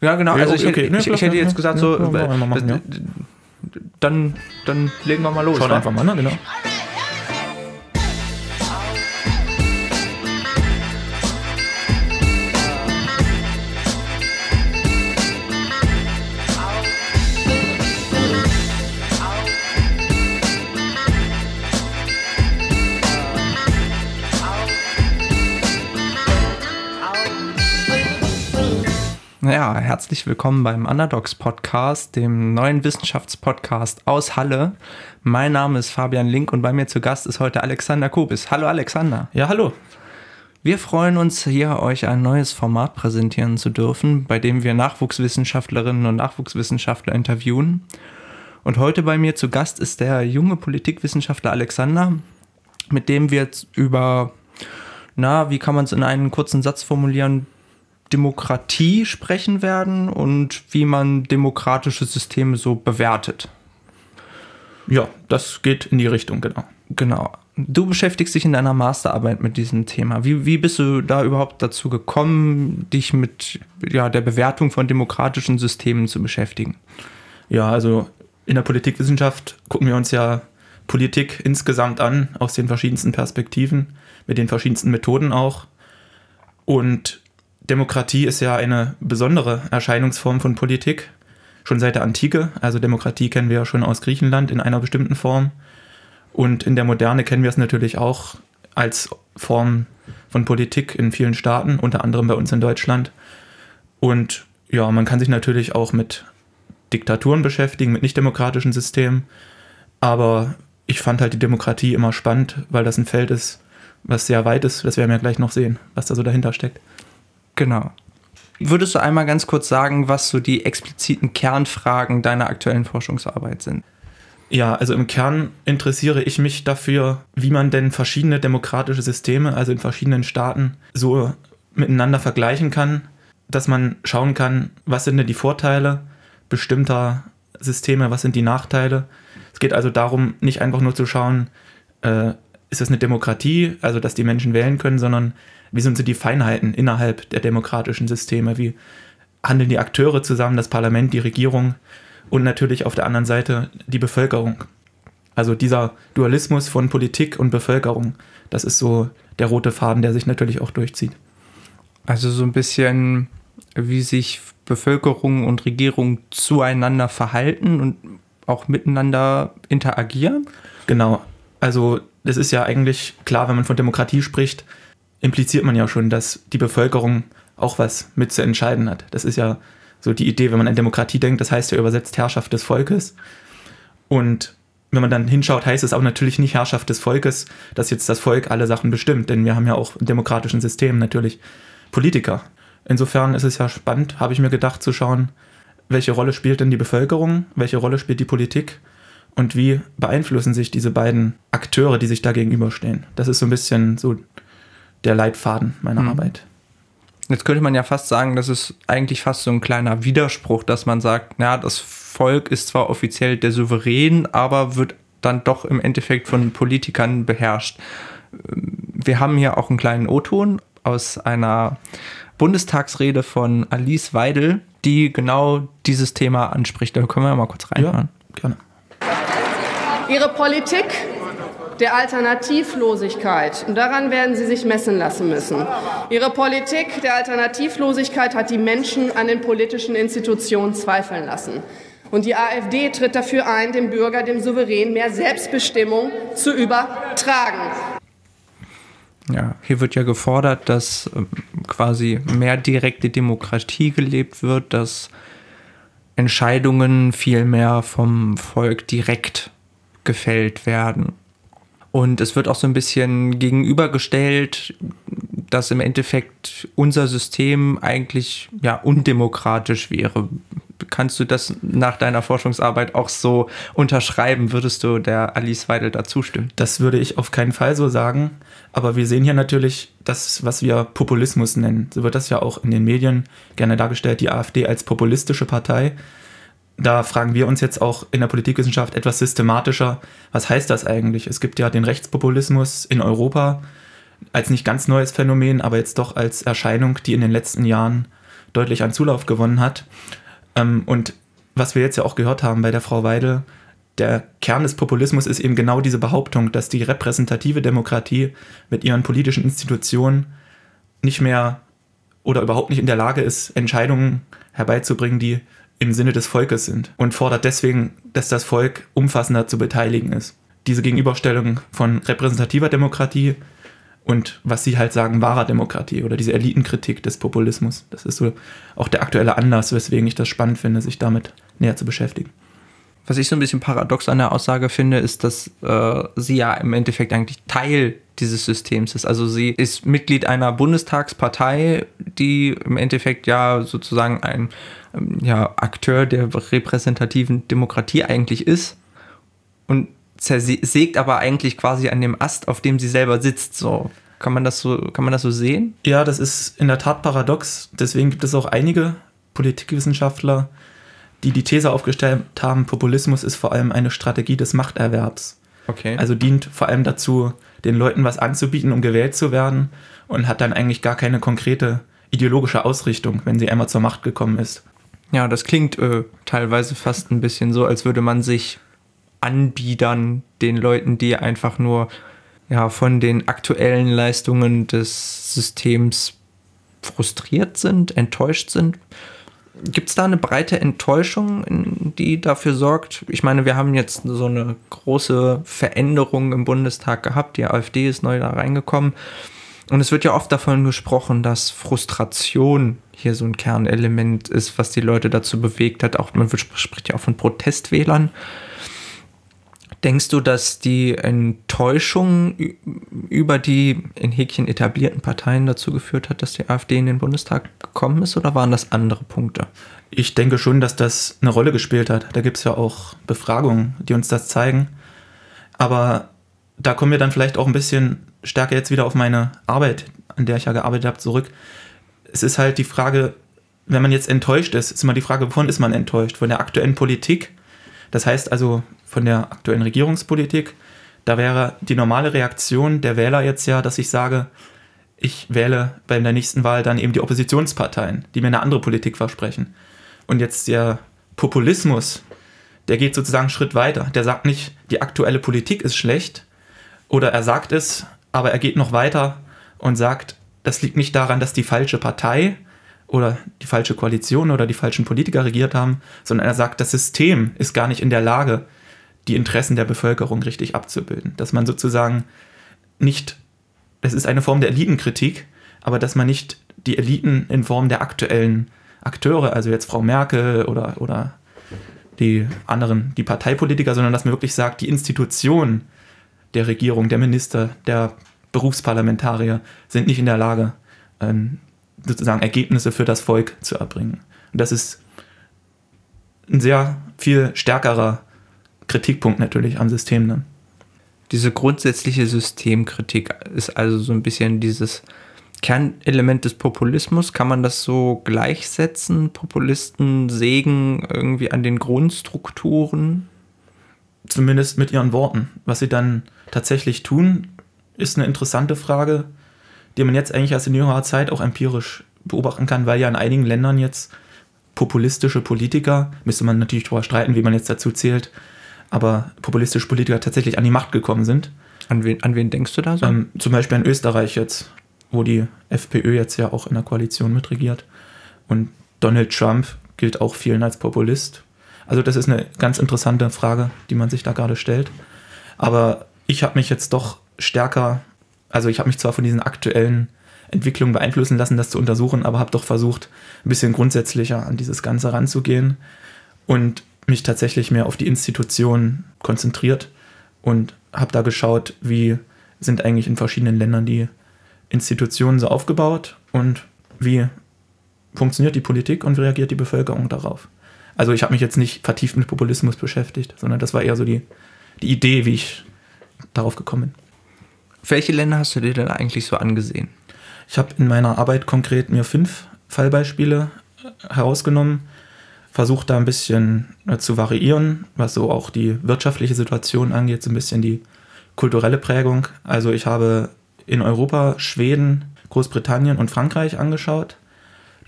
Ja, genau. Ja, Also ich, okay, hätte, okay. ich, Ja, ich hätte jetzt gesagt, so, machen, dann, dann legen wir mal los. Schauen wa? einfach mal, ne? Genau. Ja, herzlich willkommen beim Underdogs Podcast, dem neuen Wissenschaftspodcast aus Halle. Mein Name ist Fabian Link und bei mir zu Gast ist heute Alexander Kubis. Hallo Alexander. Ja, hallo. Wir freuen uns, hier euch ein neues Format präsentieren zu dürfen, bei dem wir Nachwuchswissenschaftlerinnen und Nachwuchswissenschaftler interviewen. Und heute bei mir zu Gast ist der junge Politikwissenschaftler Alexander, mit dem wir jetzt über, na, wie kann man es in einen kurzen Satz formulieren, Demokratie sprechen werden und wie man demokratische Systeme so bewertet. Ja, das geht in die Richtung, genau. Genau. Du beschäftigst dich in deiner Masterarbeit mit diesem Thema. Wie, wie bist du da überhaupt dazu gekommen, dich mit ja, der Bewertung von demokratischen Systemen zu beschäftigen? Ja, also in der Politikwissenschaft gucken wir uns ja Politik insgesamt an, aus den verschiedensten Perspektiven, mit den verschiedensten Methoden auch. Und Demokratie ist ja eine besondere Erscheinungsform von Politik, schon seit der Antike. Also Demokratie kennen wir ja schon aus Griechenland in einer bestimmten Form. Und in der Moderne kennen wir es natürlich auch als Form von Politik in vielen Staaten, unter anderem bei uns in Deutschland. Und ja, man kann sich natürlich auch mit Diktaturen beschäftigen, mit nichtdemokratischen Systemen. Aber ich fand halt die Demokratie immer spannend, weil das ein Feld ist, was sehr weit ist. Das werden wir gleich noch sehen, was da so dahinter steckt. Genau. Würdest du einmal ganz kurz sagen, was so die expliziten Kernfragen deiner aktuellen Forschungsarbeit sind? Ja, also im Kern interessiere ich mich dafür, wie man denn verschiedene demokratische Systeme, also in verschiedenen Staaten, so miteinander vergleichen kann, dass man schauen kann, was sind denn die Vorteile bestimmter Systeme, was sind die Nachteile. Es geht also darum, nicht einfach nur zu schauen, äh, ist es eine Demokratie, also dass die Menschen wählen können, sondern wie sind so die Feinheiten innerhalb der demokratischen Systeme, wie handeln die Akteure zusammen, das Parlament, die Regierung und natürlich auf der anderen Seite die Bevölkerung. Also dieser Dualismus von Politik und Bevölkerung, das ist so der rote Faden, der sich natürlich auch durchzieht. Also so ein bisschen, wie sich Bevölkerung und Regierung zueinander verhalten und auch miteinander interagieren. Genau. Also das ist ja eigentlich klar, wenn man von Demokratie spricht, impliziert man ja schon, dass die Bevölkerung auch was mit zu entscheiden hat. Das ist ja so die Idee, wenn man an Demokratie denkt, das heißt ja übersetzt Herrschaft des Volkes. Und wenn man dann hinschaut, heißt es auch natürlich nicht Herrschaft des Volkes, dass jetzt das Volk alle Sachen bestimmt, denn wir haben ja auch in demokratischen Systemen natürlich Politiker. Insofern ist es ja spannend, habe ich mir gedacht, zu schauen, welche Rolle spielt denn die Bevölkerung, welche Rolle spielt die Politik und wie beeinflussen sich diese beiden Akteure, die sich da gegenüberstehen. Das ist so ein bisschen so der Leitfaden meiner Mhm. Arbeit. Jetzt könnte man ja fast sagen, das ist eigentlich fast so ein kleiner Widerspruch, dass man sagt, na, das Volk ist zwar offiziell der Souverän, aber wird dann doch im Endeffekt von Politikern beherrscht. Wir haben hier auch einen kleinen O-Ton aus einer Bundestagsrede von Alice Weidel, die genau dieses Thema anspricht. Da können wir mal kurz reinhören. gerne. Ihre Politik der Alternativlosigkeit, und daran werden Sie sich messen lassen müssen. Ihre Politik der Alternativlosigkeit hat die Menschen an den politischen Institutionen zweifeln lassen. Und die AfD tritt dafür ein, dem Bürger, dem Souverän mehr Selbstbestimmung zu übertragen. Ja, hier wird ja gefordert, dass ähm, quasi mehr direkte Demokratie gelebt wird, dass Entscheidungen viel mehr vom Volk direkt gefällt werden. Und es wird auch so ein bisschen gegenübergestellt, dass im Endeffekt unser System eigentlich ja undemokratisch wäre. Kannst du das nach deiner Forschungsarbeit auch so unterschreiben? Würdest du der Alice Weidel da zustimmen? Das würde ich auf keinen Fall so sagen. Aber wir sehen hier natürlich das, was wir Populismus nennen. So wird das ja auch in den Medien gerne dargestellt, die AfD als populistische Partei. Da fragen wir uns jetzt auch in der Politikwissenschaft etwas systematischer, was heißt das eigentlich? Es gibt ja den Rechtspopulismus in Europa als nicht ganz neues Phänomen, aber jetzt doch als Erscheinung, die in den letzten Jahren deutlich an Zulauf gewonnen hat. Ähm, und was wir jetzt ja auch gehört haben bei der Frau Weidel, der Kern des Populismus ist eben genau diese Behauptung, dass die repräsentative Demokratie mit ihren politischen Institutionen nicht mehr oder überhaupt nicht in der Lage ist, Entscheidungen herbeizubringen, die im Sinne des Volkes sind und fordert deswegen, dass das Volk umfassender zu beteiligen ist. Diese Gegenüberstellung von repräsentativer Demokratie und was sie halt sagen, wahrer Demokratie oder diese Elitenkritik des Populismus. Das ist so auch der aktuelle Anlass, weswegen ich das spannend finde, sich damit näher zu beschäftigen. Was ich so ein bisschen paradox an der Aussage finde, ist, dass äh, sie ja im Endeffekt eigentlich Teil dieses Systems ist. Also sie ist Mitglied einer Bundestagspartei, die im Endeffekt ja sozusagen ein ähm, ja, Akteur der repräsentativen Demokratie eigentlich ist und zersägt aber eigentlich quasi an dem Ast, auf dem sie selber sitzt. So kann man das so kann man das so sehen? Ja, das ist in der Tat paradox. Deswegen gibt es auch einige Politikwissenschaftler, die die These aufgestellt haben, Populismus ist vor allem eine Strategie des Machterwerbs. Okay. Also dient vor allem dazu, den Leuten was anzubieten, um gewählt zu werden und hat dann eigentlich gar keine konkrete ideologische Ausrichtung, wenn sie einmal zur Macht gekommen ist. Ja, das klingt äh, teilweise fast ein bisschen so, als würde man sich anbiedern den Leuten, die einfach nur ja, von den aktuellen Leistungen des Systems frustriert sind, enttäuscht sind. Gibt es da eine breite Enttäuschung, die dafür sorgt? Ich meine, wir haben jetzt so eine große Veränderung im Bundestag gehabt. Die AfD ist neu da reingekommen. Und es wird ja oft davon gesprochen, dass Frustration hier so ein Kernelement ist, was die Leute dazu bewegt hat. Auch man spricht ja auch von Protestwählern. Denkst du, dass die Enttäuschung über die in Häkchen etablierten Parteien dazu geführt hat, dass die AfD in den Bundestag gekommen ist oder waren das andere Punkte? Ich denke schon, dass das eine Rolle gespielt hat. Da gibt es ja auch Befragungen, die uns das zeigen. Aber da kommen wir dann vielleicht auch ein bisschen stärker jetzt wieder auf meine Arbeit, an der ich ja gearbeitet habe, zurück. Es ist halt die Frage, wenn man jetzt enttäuscht ist, ist immer die Frage, wovon ist man enttäuscht? Von der aktuellen Politik? Das heißt also, von der aktuellen Regierungspolitik. Da wäre die normale Reaktion der Wähler jetzt ja, dass ich sage, ich wähle bei der nächsten Wahl dann eben die Oppositionsparteien, die mir eine andere Politik versprechen. Und jetzt der Populismus, der geht sozusagen einen Schritt weiter. Der sagt nicht, die aktuelle Politik ist schlecht, oder er sagt es, aber er geht noch weiter und sagt, das liegt nicht daran, dass die falsche Partei oder die falsche Koalition oder die falschen Politiker regiert haben, sondern er sagt, das System ist gar nicht in der Lage, die Interessen der Bevölkerung richtig abzubilden. Dass man sozusagen nicht, das ist eine Form der Elitenkritik, aber dass man nicht die Eliten in Form der aktuellen Akteure, also jetzt Frau Merkel oder, oder die anderen, die Parteipolitiker, sondern dass man wirklich sagt, die Institutionen der Regierung, der Minister, der Berufsparlamentarier sind nicht in der Lage, ähm, sozusagen Ergebnisse für das Volk zu erbringen. Und das ist ein sehr viel stärkerer Kritikpunkt natürlich am System dann. Diese grundsätzliche Systemkritik ist also so ein bisschen dieses Kernelement des Populismus. Kann man das so gleichsetzen? Populisten sägen irgendwie an den Grundstrukturen? Zumindest mit ihren Worten. Was sie dann tatsächlich tun, ist eine interessante Frage, die man jetzt eigentlich erst in jüngerer Zeit auch empirisch beobachten kann, weil ja in einigen Ländern jetzt populistische Politiker, müsste man natürlich darüber streiten, wie man jetzt dazu zählt, aber populistische Politiker tatsächlich an die Macht gekommen sind. An wen, an wen denkst du da so? Ähm, zum Beispiel in Österreich jetzt, wo die FPÖ jetzt ja auch in der Koalition mitregiert. Und Donald Trump gilt auch vielen als Populist. Also das ist eine ganz interessante Frage, die man sich da gerade stellt. Aber ich habe mich jetzt doch stärker, also ich habe mich zwar von diesen aktuellen Entwicklungen beeinflussen lassen, das zu untersuchen, aber habe doch versucht, ein bisschen grundsätzlicher an dieses Ganze ranzugehen. Und mich tatsächlich mehr auf die Institutionen konzentriert und habe da geschaut, wie sind eigentlich in verschiedenen Ländern die Institutionen so aufgebaut und wie funktioniert die Politik und wie reagiert die Bevölkerung darauf. Also ich habe mich jetzt nicht vertieft mit Populismus beschäftigt, sondern das war eher so die, die Idee, wie ich darauf gekommen bin. Welche Länder hast du dir denn eigentlich so angesehen? Ich habe in meiner Arbeit konkret mir fünf Fallbeispiele herausgenommen, versucht da ein bisschen äh, zu variieren, was so auch die wirtschaftliche Situation angeht, so ein bisschen die kulturelle Prägung. Also ich habe in Europa Schweden, Großbritannien und Frankreich angeschaut.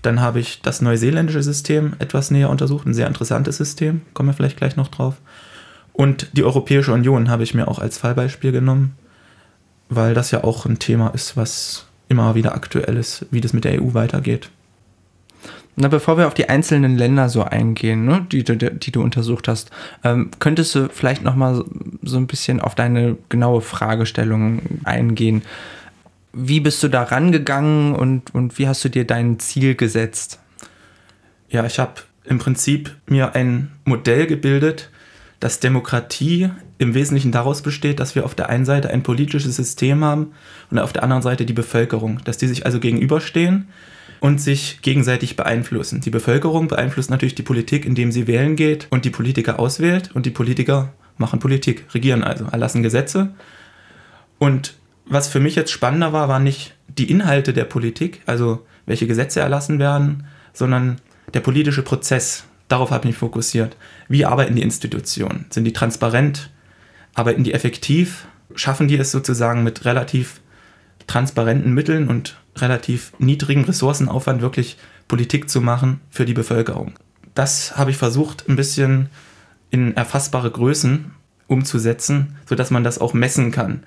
Dann habe ich das neuseeländische System etwas näher untersucht, ein sehr interessantes System, kommen wir vielleicht gleich noch drauf. Und die Europäische Union habe ich mir auch als Fallbeispiel genommen, weil das ja auch ein Thema ist, was immer wieder aktuell ist, wie das mit der EU weitergeht. Na, bevor wir auf die einzelnen Länder so eingehen, ne, die, die, die, du untersucht hast, ähm, könntest du vielleicht noch mal so ein bisschen auf deine genaue Fragestellung eingehen. Wie bist du da rangegangen und, und wie hast du dir dein Ziel gesetzt? Ja, ich habe im Prinzip mir ein Modell gebildet, dass Demokratie im Wesentlichen daraus besteht, dass wir auf der einen Seite ein politisches System haben und auf der anderen Seite die Bevölkerung, dass die sich also gegenüberstehen und sich gegenseitig beeinflussen. Die Bevölkerung beeinflusst natürlich die Politik, indem sie wählen geht und die Politiker auswählt und die Politiker machen Politik, regieren also, erlassen Gesetze. Und was für mich jetzt spannender war, waren nicht die Inhalte der Politik, also welche Gesetze erlassen werden, sondern der politische Prozess. Darauf habe ich mich fokussiert. Wie arbeiten die Institutionen? Sind die transparent? Arbeiten die effektiv? Schaffen die es sozusagen mit relativ transparenten Mitteln und relativ niedrigen Ressourcenaufwand wirklich Politik zu machen für die Bevölkerung. Das habe ich versucht, ein bisschen in erfassbare Größen umzusetzen, sodass man das auch messen kann.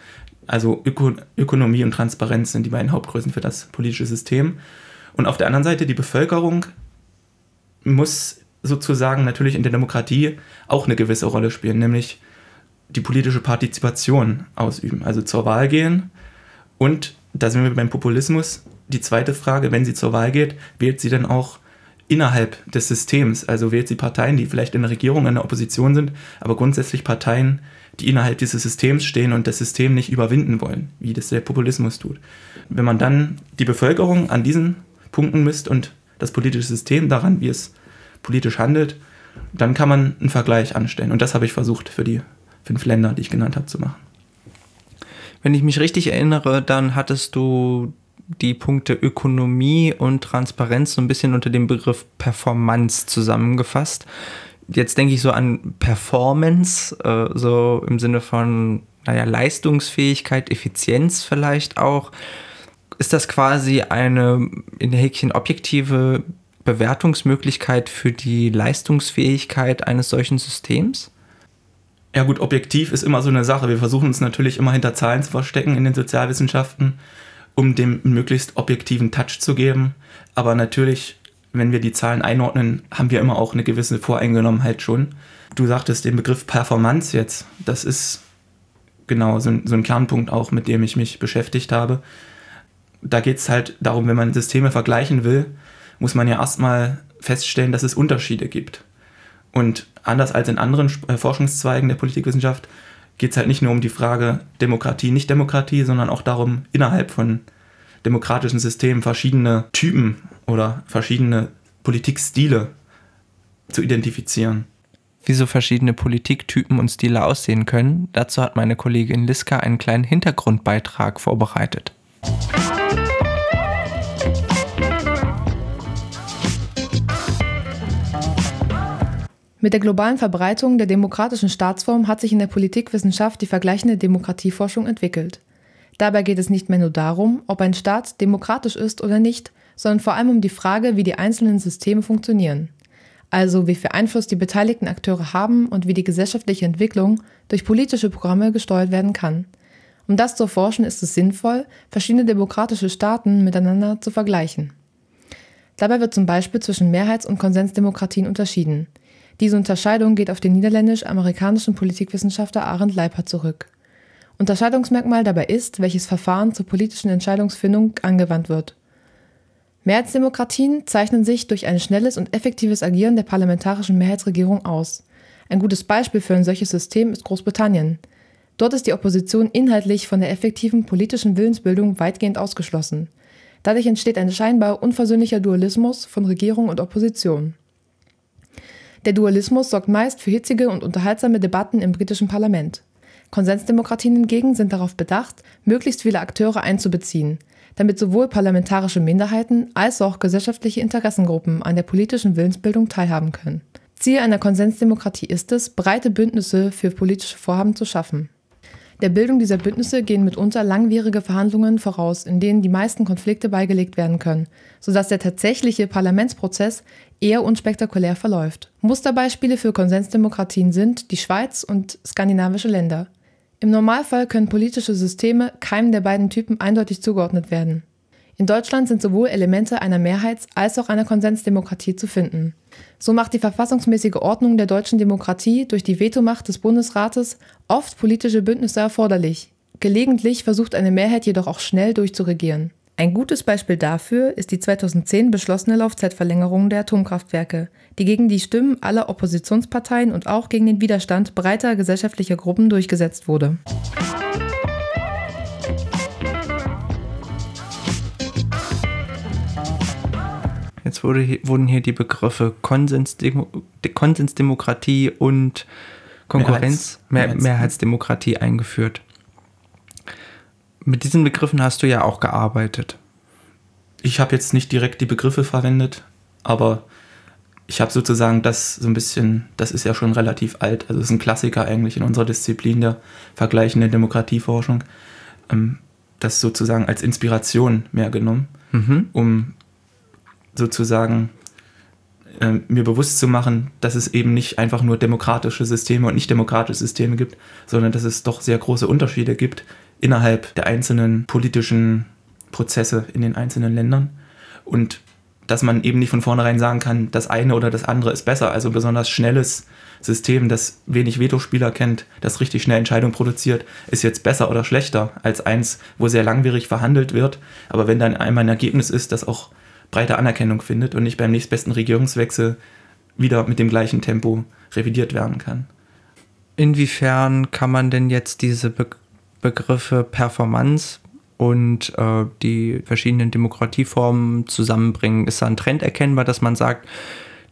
Also Öko Ökonomie und Transparenz sind die beiden Hauptgrößen für das politische System. Und auf der anderen Seite, die Bevölkerung muss sozusagen natürlich in der Demokratie auch eine gewisse Rolle spielen, nämlich die politische Partizipation ausüben. Also zur Wahl gehen und da sind wir beim Populismus. Die zweite Frage, wenn sie zur Wahl geht, wählt sie dann auch innerhalb des Systems? Also wählt sie Parteien, die vielleicht in der Regierung, in der Opposition sind, aber grundsätzlich Parteien, die innerhalb dieses Systems stehen und das System nicht überwinden wollen, wie das der Populismus tut. Wenn man dann die Bevölkerung an diesen Punkten misst und das politische System daran, wie es politisch handelt, dann kann man einen Vergleich anstellen. Und das habe ich versucht für die fünf Länder, die ich genannt habe, zu machen. Wenn ich mich richtig erinnere, dann hattest du die Punkte Ökonomie und Transparenz so ein bisschen unter dem Begriff Performance zusammengefasst. Jetzt denke ich so an Performance, äh, so im Sinne von, naja, Leistungsfähigkeit, Effizienz vielleicht auch. Ist das quasi eine in Häkchen objektive Bewertungsmöglichkeit für die Leistungsfähigkeit eines solchen Systems? Ja gut, objektiv ist immer so eine Sache. Wir versuchen uns natürlich immer hinter Zahlen zu verstecken in den Sozialwissenschaften, um dem möglichst objektiven Touch zu geben. Aber natürlich, wenn wir die Zahlen einordnen, haben wir immer auch eine gewisse Voreingenommenheit schon. Du sagtest den Begriff Performance jetzt. Das ist genau so ein, so ein Kernpunkt auch, mit dem ich mich beschäftigt habe. Da geht es halt darum, wenn man Systeme vergleichen will, muss man ja erstmal feststellen, dass es Unterschiede gibt. Und anders als in anderen äh, Forschungszweigen der Politikwissenschaft geht es halt nicht nur um die Frage Demokratie, nicht Demokratie, sondern auch darum, innerhalb von demokratischen Systemen verschiedene Typen oder verschiedene Politikstile zu identifizieren. Wie so verschiedene Politiktypen und Stile aussehen können, dazu hat meine Kollegin Liska einen kleinen Hintergrundbeitrag vorbereitet. Mit der globalen Verbreitung der demokratischen Staatsform hat sich in der Politikwissenschaft die vergleichende Demokratieforschung entwickelt. Dabei geht es nicht mehr nur darum, ob ein Staat demokratisch ist oder nicht, sondern vor allem um die Frage, wie die einzelnen Systeme funktionieren. Also wie viel Einfluss die beteiligten Akteure haben und wie die gesellschaftliche Entwicklung durch politische Programme gesteuert werden kann. Um das zu erforschen, ist es sinnvoll, verschiedene demokratische Staaten miteinander zu vergleichen. Dabei wird zum Beispiel zwischen Mehrheits- und Konsensdemokratien unterschieden – diese Unterscheidung geht auf den niederländisch-amerikanischen Politikwissenschaftler Arend Leiper zurück. Unterscheidungsmerkmal dabei ist, welches Verfahren zur politischen Entscheidungsfindung angewandt wird. Mehrheitsdemokratien zeichnen sich durch ein schnelles und effektives Agieren der parlamentarischen Mehrheitsregierung aus. Ein gutes Beispiel für ein solches System ist Großbritannien. Dort ist die Opposition inhaltlich von der effektiven politischen Willensbildung weitgehend ausgeschlossen. Dadurch entsteht ein scheinbar unversöhnlicher Dualismus von Regierung und Opposition. Der Dualismus sorgt meist für hitzige und unterhaltsame Debatten im britischen Parlament. Konsensdemokratien hingegen sind darauf bedacht, möglichst viele Akteure einzubeziehen, damit sowohl parlamentarische Minderheiten als auch gesellschaftliche Interessengruppen an der politischen Willensbildung teilhaben können. Ziel einer Konsensdemokratie ist es, breite Bündnisse für politische Vorhaben zu schaffen. Der Bildung dieser Bündnisse gehen mitunter langwierige Verhandlungen voraus, in denen die meisten Konflikte beigelegt werden können, sodass der tatsächliche Parlamentsprozess eher unspektakulär verläuft. Musterbeispiele für Konsensdemokratien sind die Schweiz und skandinavische Länder. Im Normalfall können politische Systeme keinem der beiden Typen eindeutig zugeordnet werden. In Deutschland sind sowohl Elemente einer Mehrheits- als auch einer Konsensdemokratie zu finden. So macht die verfassungsmäßige Ordnung der deutschen Demokratie durch die Vetomacht des Bundesrates oft politische Bündnisse erforderlich. Gelegentlich versucht eine Mehrheit jedoch auch schnell durchzuregieren. Ein gutes Beispiel dafür ist die 2010 beschlossene Laufzeitverlängerung der Atomkraftwerke, die gegen die Stimmen aller Oppositionsparteien und auch gegen den Widerstand breiter gesellschaftlicher Gruppen durchgesetzt wurde. Jetzt wurde, wurden hier die Begriffe Konsensdemo Konsensdemokratie und Konkurrenz, Mehrheits Mehr Mehrheitsdemokratie eingeführt. Mit diesen Begriffen hast du ja auch gearbeitet. Ich habe jetzt nicht direkt die Begriffe verwendet, aber ich habe sozusagen das so ein bisschen, das ist ja schon relativ alt, also es ist ein Klassiker eigentlich in unserer Disziplin der vergleichenden Demokratieforschung, ähm, das sozusagen als Inspiration mehr genommen, mhm. um sozusagen äh, mir bewusst zu machen, dass es eben nicht einfach nur demokratische Systeme und nicht demokratische Systeme gibt, sondern dass es doch sehr große Unterschiede gibt innerhalb der einzelnen politischen Prozesse in den einzelnen Ländern. Und dass man eben nicht von vornherein sagen kann, das eine oder das andere ist besser. Also ein besonders schnelles System, das wenig Vetospieler kennt, das richtig schnell Entscheidungen produziert, ist jetzt besser oder schlechter als eins, wo sehr langwierig verhandelt wird. Aber wenn dann einmal ein Ergebnis ist, das auch breite Anerkennung findet und nicht beim nächstbesten Regierungswechsel wieder mit dem gleichen Tempo revidiert werden kann. Inwiefern kann man denn jetzt diese Be Begriffe Performance und äh, die verschiedenen Demokratieformen zusammenbringen? Ist da ein Trend erkennbar, dass man sagt,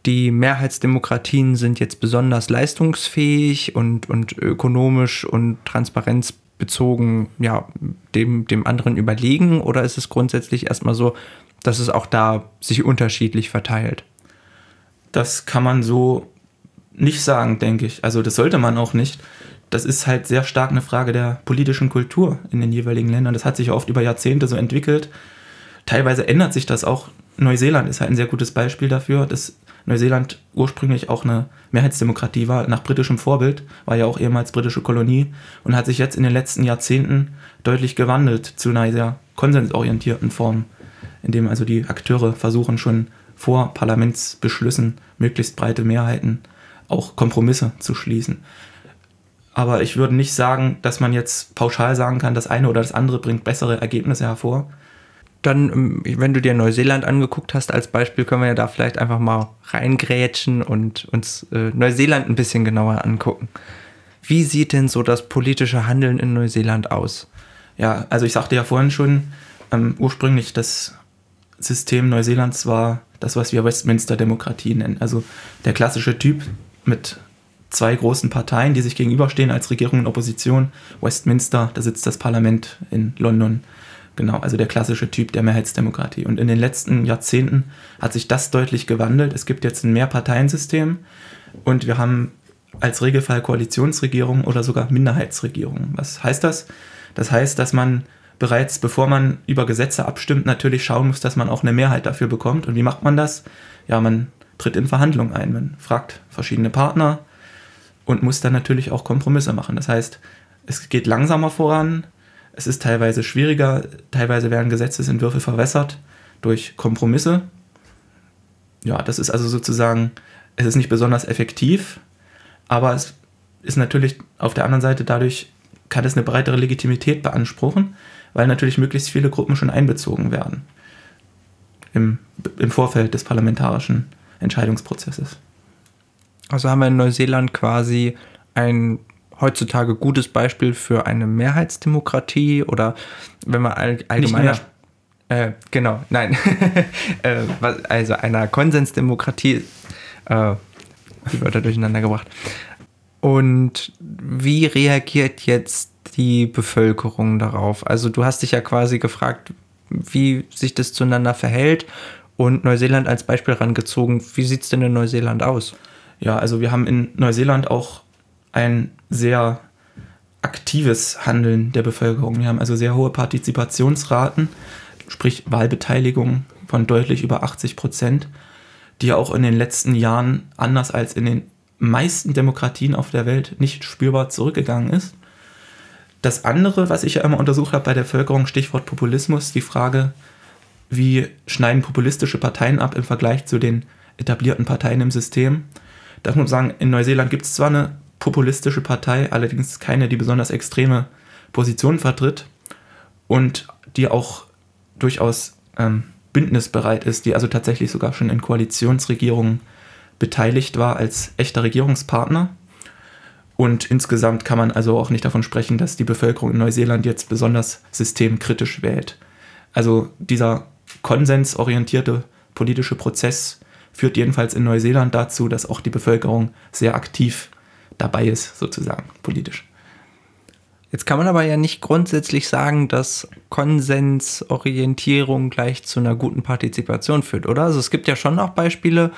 die Mehrheitsdemokratien sind jetzt besonders leistungsfähig und, und ökonomisch und transparenzbezogen ja, dem, dem anderen überlegen? Oder ist es grundsätzlich erstmal so, dass es auch da sich unterschiedlich verteilt? Das kann man so nicht sagen, denke ich. Also das sollte man auch nicht das ist halt sehr stark eine Frage der politischen Kultur in den jeweiligen Ländern. Das hat sich oft über Jahrzehnte so entwickelt. Teilweise ändert sich das auch. Neuseeland ist halt ein sehr gutes Beispiel dafür, dass Neuseeland ursprünglich auch eine Mehrheitsdemokratie war, nach britischem Vorbild, war ja auch ehemals britische Kolonie und hat sich jetzt in den letzten Jahrzehnten deutlich gewandelt zu einer sehr konsensorientierten Form, in dem also die Akteure versuchen schon vor Parlamentsbeschlüssen möglichst breite Mehrheiten auch Kompromisse zu schließen aber ich würde nicht sagen, dass man jetzt pauschal sagen kann, das eine oder das andere bringt bessere Ergebnisse hervor. Dann, ähm, wenn du dir Neuseeland angeguckt hast als Beispiel, können wir ja da vielleicht einfach mal reingrätschen und uns äh, Neuseeland ein bisschen genauer angucken. Wie sieht denn so das politische Handeln in Neuseeland aus? Ja, also ich sagte ja vorhin schon, ähm, ursprünglich das System Neuseelands war das, was wir Westminster-Demokratie nennen. Also der klassische Typ mit zwei großen Parteien, die sich gegenüberstehen als Regierung und Opposition. Westminster, da sitzt das Parlament in London. Genau, also der klassische Typ der Mehrheitsdemokratie. Und in den letzten Jahrzehnten hat sich das deutlich gewandelt. Es gibt jetzt ein Mehrparteiensystem und wir haben als Regelfall Koalitionsregierungen oder sogar Minderheitsregierungen. Was heißt das? Das heißt, dass man bereits, bevor man über Gesetze abstimmt, natürlich schauen muss, dass man auch eine Mehrheit dafür bekommt. Und wie macht man das? Ja, man tritt in Verhandlungen ein. Man fragt verschiedene Partner, und muss dann natürlich auch Kompromisse machen. Das heißt, es geht langsamer voran, es ist teilweise schwieriger, teilweise werden Gesetzesentwürfe verwässert durch Kompromisse. Ja, das ist also sozusagen, es ist nicht besonders effektiv, aber es ist natürlich auf der anderen Seite dadurch, kann es eine breitere Legitimität beanspruchen, weil natürlich möglichst viele Gruppen schon einbezogen werden im, im Vorfeld des parlamentarischen Entscheidungsprozesses. Also haben wir in Neuseeland quasi ein heutzutage gutes Beispiel für eine Mehrheitsdemokratie oder wenn man all, allgemeiner äh, genau, nein, äh, also einer Konsensdemokratie, äh, die Wörter durcheinander gebracht. Und wie reagiert jetzt die Bevölkerung darauf? Also du hast dich ja quasi gefragt, wie sich das zueinander verhält und Neuseeland als Beispiel rangezogen. Wie sieht es denn in Neuseeland aus? Ja, also wir haben in Neuseeland auch ein sehr aktives Handeln der Bevölkerung. Wir haben also sehr hohe Partizipationsraten, sprich Wahlbeteiligung von deutlich über 80 Prozent, die ja auch in den letzten Jahren anders als in den meisten Demokratien auf der Welt nicht spürbar zurückgegangen ist. Das andere, was ich ja immer untersucht habe bei der Bevölkerung, Stichwort Populismus, die Frage, wie schneiden populistische Parteien ab im Vergleich zu den etablierten Parteien im System. Da muss man sagen, in Neuseeland gibt es zwar eine populistische Partei, allerdings keine, die besonders extreme Positionen vertritt und die auch durchaus ähm, bündnisbereit ist, die also tatsächlich sogar schon in Koalitionsregierungen beteiligt war als echter Regierungspartner. Und insgesamt kann man also auch nicht davon sprechen, dass die Bevölkerung in Neuseeland jetzt besonders systemkritisch wählt. Also dieser konsensorientierte politische Prozess führt jedenfalls in Neuseeland dazu, dass auch die Bevölkerung sehr aktiv dabei ist, sozusagen politisch. Jetzt kann man aber ja nicht grundsätzlich sagen, dass Konsensorientierung gleich zu einer guten Partizipation führt, oder? Also es gibt ja schon auch Beispiele,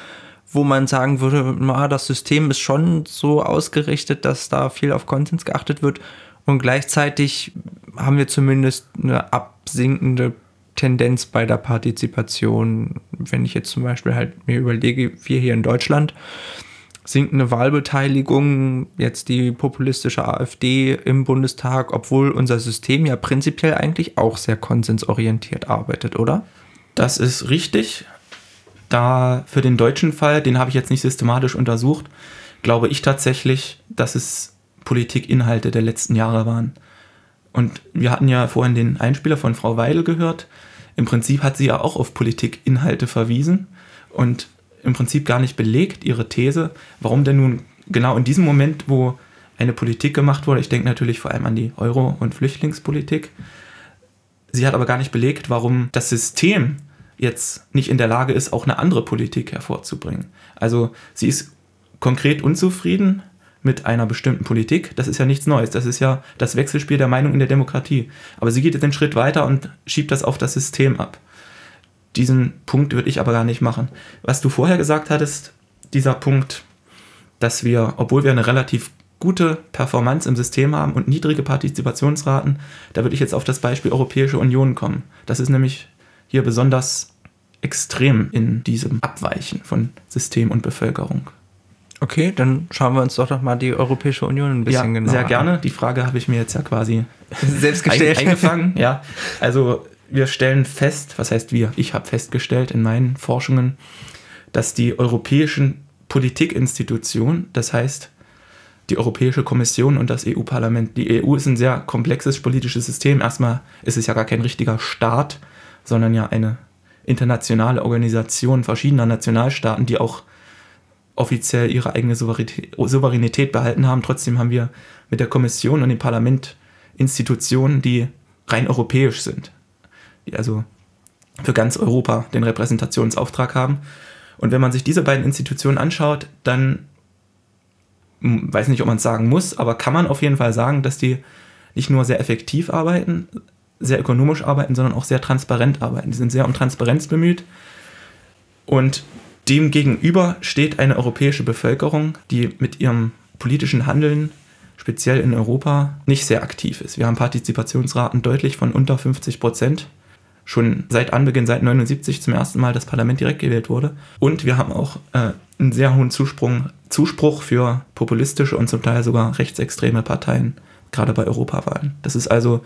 wo man sagen würde, na, das System ist schon so ausgerichtet, dass da viel auf Konsens geachtet wird und gleichzeitig haben wir zumindest eine absinkende Tendenz bei der Partizipation. Wenn ich jetzt zum Beispiel halt mir überlege, wir hier in Deutschland, sinkende Wahlbeteiligung, jetzt die populistische AfD im Bundestag, obwohl unser System ja prinzipiell eigentlich auch sehr konsensorientiert arbeitet, oder? Das ist richtig. Da für den deutschen Fall, den habe ich jetzt nicht systematisch untersucht, glaube ich tatsächlich, dass es Politikinhalte der letzten Jahre waren. Und wir hatten ja vorhin den Einspieler von Frau Weidel gehört. Im Prinzip hat sie ja auch auf Politikinhalte verwiesen. Und im Prinzip gar nicht belegt, ihre These, warum denn nun genau in diesem Moment, wo eine Politik gemacht wurde, ich denke natürlich vor allem an die Euro- und Flüchtlingspolitik, sie hat aber gar nicht belegt, warum das System jetzt nicht in der Lage ist, auch eine andere Politik hervorzubringen. Also sie ist konkret unzufrieden mit einer bestimmten Politik. Das ist ja nichts Neues. Das ist ja das Wechselspiel der Meinung in der Demokratie. Aber sie geht jetzt einen Schritt weiter und schiebt das auf das System ab. Diesen Punkt würde ich aber gar nicht machen. Was du vorher gesagt hattest, dieser Punkt, dass wir, obwohl wir eine relativ gute Performance im System haben und niedrige Partizipationsraten, da würde ich jetzt auf das Beispiel Europäische Union kommen. Das ist nämlich hier besonders extrem in diesem Abweichen von System und Bevölkerung. Okay, dann schauen wir uns doch noch mal die Europäische Union ein bisschen ja, genauer Sehr gerne. Die Frage habe ich mir jetzt ja quasi selbst gestellt. eingefangen. Ja, also wir stellen fest, was heißt wir? Ich habe festgestellt in meinen Forschungen, dass die europäischen Politikinstitutionen, das heißt die Europäische Kommission und das EU-Parlament, die EU ist ein sehr komplexes politisches System. Erstmal ist es ja gar kein richtiger Staat, sondern ja eine internationale Organisation verschiedener Nationalstaaten, die auch offiziell ihre eigene Souveränität behalten haben. Trotzdem haben wir mit der Kommission und dem Parlament Institutionen, die rein europäisch sind die also für ganz Europa den Repräsentationsauftrag haben. Und wenn man sich diese beiden Institutionen anschaut, dann weiß nicht, ob man es sagen muss, aber kann man auf jeden Fall sagen, dass die nicht nur sehr effektiv arbeiten, sehr ökonomisch arbeiten, sondern auch sehr transparent arbeiten. Die sind sehr um Transparenz bemüht. Und demgegenüber steht eine europäische Bevölkerung, die mit ihrem politischen Handeln, speziell in Europa, nicht sehr aktiv ist. Wir haben Partizipationsraten deutlich von unter 50 Prozent schon seit Anbeginn, seit 79 zum ersten Mal das Parlament direkt gewählt wurde. Und wir haben auch äh, einen sehr hohen Zusprung, Zuspruch für populistische und zum Teil sogar rechtsextreme Parteien, gerade bei Europawahlen. Das ist also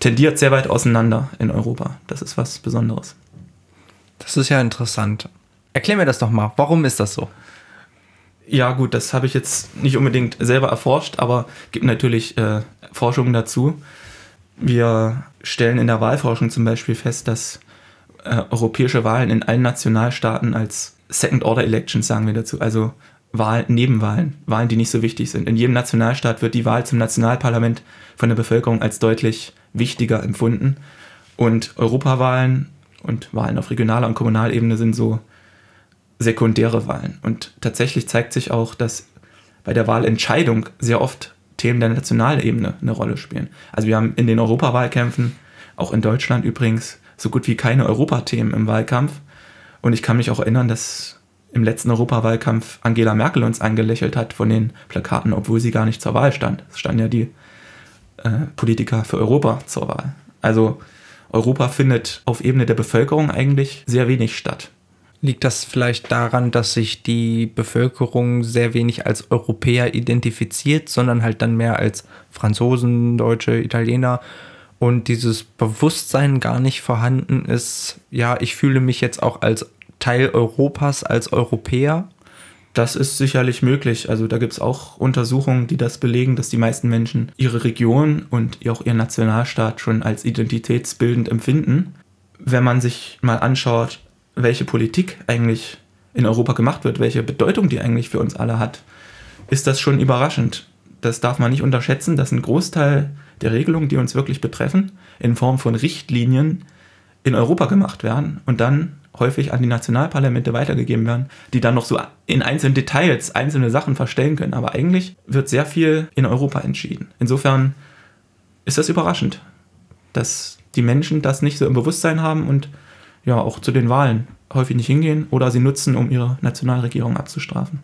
tendiert sehr weit auseinander in Europa. Das ist was Besonderes. Das ist ja interessant. Erklär mir das doch mal. Warum ist das so? Ja, gut, das habe ich jetzt nicht unbedingt selber erforscht, aber gibt natürlich äh, Forschungen dazu. Wir stellen in der Wahlforschung zum Beispiel fest, dass äh, europäische Wahlen in allen Nationalstaaten als Second-Order-Elections, sagen wir dazu, also Wahlen, Nebenwahlen, Wahlen, die nicht so wichtig sind. In jedem Nationalstaat wird die Wahl zum Nationalparlament von der Bevölkerung als deutlich wichtiger empfunden. Und Europawahlen und Wahlen auf regionaler und Kommunalebene sind so sekundäre Wahlen. Und tatsächlich zeigt sich auch, dass bei der Wahlentscheidung sehr oft Themen der Nationalebene eine Rolle spielen. Also wir haben in den Europawahlkämpfen, auch in Deutschland übrigens, so gut wie keine Europathemen im Wahlkampf. Und ich kann mich auch erinnern, dass im letzten Europawahlkampf Angela Merkel uns angelächelt hat von den Plakaten, obwohl sie gar nicht zur Wahl stand. Es standen ja die äh, Politiker für Europa zur Wahl. Also Europa findet auf Ebene der Bevölkerung eigentlich sehr wenig statt. Liegt das vielleicht daran, dass sich die Bevölkerung sehr wenig als Europäer identifiziert, sondern halt dann mehr als Franzosen, Deutsche, Italiener und dieses Bewusstsein gar nicht vorhanden ist, ja, ich fühle mich jetzt auch als Teil Europas, als Europäer? Das ist sicherlich möglich. Also da gibt es auch Untersuchungen, die das belegen, dass die meisten Menschen ihre Region und auch ihren Nationalstaat schon als identitätsbildend empfinden. Wenn man sich mal anschaut, welche Politik eigentlich in Europa gemacht wird, welche Bedeutung die eigentlich für uns alle hat, ist das schon überraschend. Das darf man nicht unterschätzen, dass ein Großteil der Regelungen, die uns wirklich betreffen, in Form von Richtlinien in Europa gemacht werden und dann häufig an die Nationalparlamente weitergegeben werden, die dann noch so in einzelnen Details einzelne Sachen verstellen können. Aber eigentlich wird sehr viel in Europa entschieden. Insofern ist das überraschend, dass die Menschen das nicht so im Bewusstsein haben und ja auch zu den Wahlen häufig nicht hingehen oder sie nutzen, um ihre Nationalregierung abzustrafen.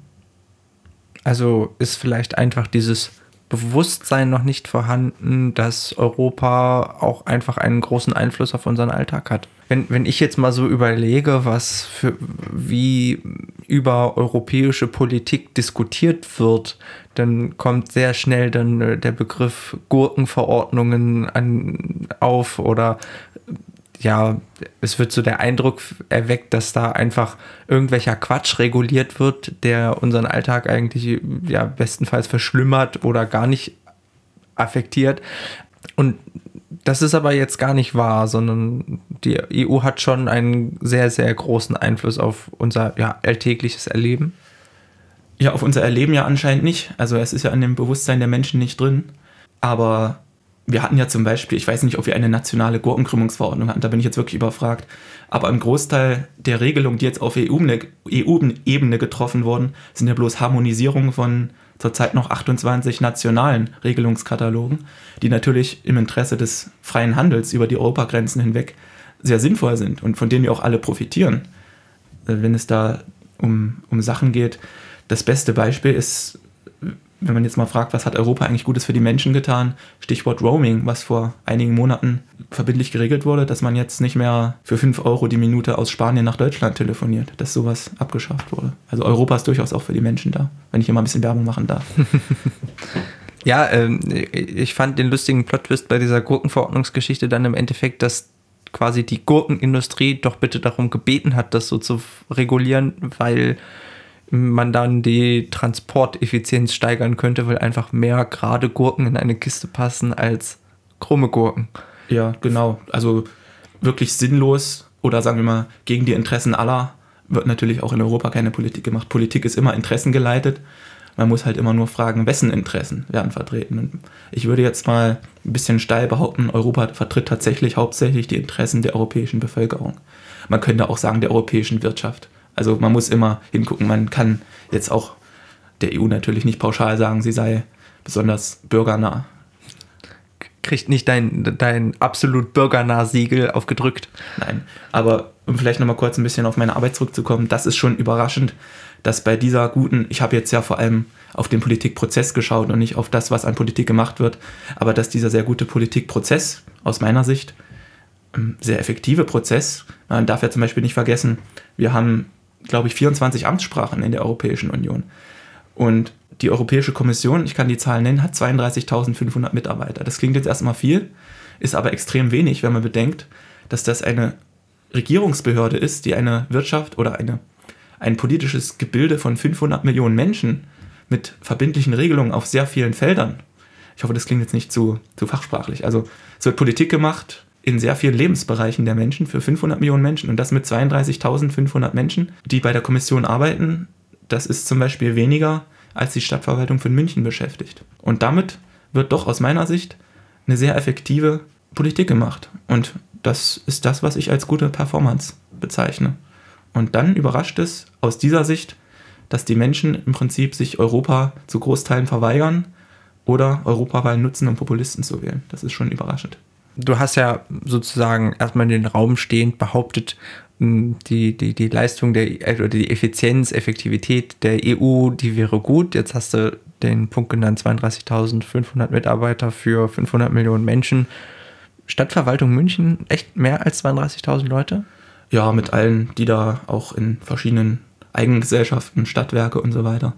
Also ist vielleicht einfach dieses Bewusstsein noch nicht vorhanden, dass Europa auch einfach einen großen Einfluss auf unseren Alltag hat. Wenn, wenn ich jetzt mal so überlege, was für, wie über europäische Politik diskutiert wird, dann kommt sehr schnell dann äh, der Begriff Gurkenverordnungen an, auf oder ja, es wird so der Eindruck erweckt, dass da einfach irgendwelcher Quatsch reguliert wird, der unseren Alltag eigentlich ja bestenfalls verschlimmert oder gar nicht affektiert. Und das ist aber jetzt gar nicht wahr, sondern die EU hat schon einen sehr, sehr großen Einfluss auf unser ja, alltägliches Erleben. Ja, auf unser Erleben ja anscheinend nicht. Also es ist ja in dem Bewusstsein der Menschen nicht drin. Aber wir hatten ja zum Beispiel, ich weiß nicht, ob wir eine nationale Gurkenkrümmungsverordnung hatten, da bin ich jetzt wirklich überfragt, aber ein Großteil der Regelungen, die jetzt auf EU-Ebene getroffen wurden, sind ja bloß Harmonisierung von zurzeit noch 28 nationalen Regelungskatalogen, die natürlich im Interesse des freien Handels über die Europagrenzen hinweg sehr sinnvoll sind und von denen wir auch alle profitieren, äh, wenn es da um, um Sachen geht. Das beste Beispiel ist wenn man jetzt mal fragt, was hat Europa eigentlich Gutes für die Menschen getan? Stichwort Roaming, was vor einigen Monaten verbindlich geregelt wurde, dass man jetzt nicht mehr für 5 Euro die Minute aus Spanien nach Deutschland telefoniert, dass sowas abgeschafft wurde. Also Europa ist durchaus auch für die Menschen da, wenn ich hier mal ein bisschen Werbung machen darf. ja, ähm, ich fand den lustigen Plot-Twist bei dieser Gurkenverordnungsgeschichte dann im Endeffekt, dass quasi die Gurkenindustrie doch bitte darum gebeten hat, das so zu regulieren, weil man dann die Transporteffizienz steigern könnte, weil einfach mehr gerade Gurken in eine Kiste passen als krumme Gurken. Ja, genau. Also wirklich sinnlos oder sagen wir mal gegen die Interessen aller wird natürlich auch in Europa keine Politik gemacht. Politik ist immer interessengeleitet. Man muss halt immer nur fragen, wessen Interessen werden vertreten. Und ich würde jetzt mal ein bisschen steil behaupten, Europa vertritt tatsächlich hauptsächlich die Interessen der europäischen Bevölkerung. Man könnte auch sagen, der europäischen Wirtschaft. Also man muss immer hingucken. Man kann jetzt auch der EU natürlich nicht pauschal sagen, sie sei besonders bürgernah. Kriegt nicht dein, dein absolut bürgernah Siegel aufgedrückt. Nein, aber um vielleicht nochmal kurz ein bisschen auf meine Arbeit zurückzukommen, das ist schon überraschend, dass bei dieser guten, ich habe jetzt ja vor allem auf den Politikprozess geschaut und nicht auf das, was an Politik gemacht wird, aber dass dieser sehr gute Politikprozess aus meiner Sicht, ähm, sehr effektive Prozess, man darf ja zum Beispiel nicht vergessen, wir haben glaube ich, 24 Amtssprachen in der Europäischen Union. Und die Europäische Kommission, ich kann die Zahlen nennen, hat 32.500 Mitarbeiter. Das klingt jetzt erstmal viel, ist aber extrem wenig, wenn man bedenkt, dass das eine Regierungsbehörde ist, die eine Wirtschaft oder eine, ein politisches Gebilde von 500 Millionen Menschen mit verbindlichen Regelungen auf sehr vielen Feldern. Ich hoffe, das klingt jetzt nicht zu, zu fachsprachlich. Also es wird Politik gemacht in sehr vielen Lebensbereichen der Menschen für 500 Millionen Menschen und das mit 32.500 Menschen, die bei der Kommission arbeiten. Das ist zum Beispiel weniger, als die Stadtverwaltung von München beschäftigt. Und damit wird doch aus meiner Sicht eine sehr effektive Politik gemacht. Und das ist das, was ich als gute Performance bezeichne. Und dann überrascht es aus dieser Sicht, dass die Menschen im Prinzip sich Europa zu Großteilen verweigern oder Europawahlen nutzen, um Populisten zu wählen. Das ist schon überraschend du hast ja sozusagen erstmal in den Raum stehend behauptet, die, die, die Leistung der, oder die Effizienz, Effektivität der EU, die wäre gut. Jetzt hast du den Punkt genannt, 32.500 Mitarbeiter für 500 Millionen Menschen. Stadtverwaltung München, echt mehr als 32.000 Leute? Ja, mit allen, die da auch in verschiedenen Eigengesellschaften, Stadtwerke und so weiter.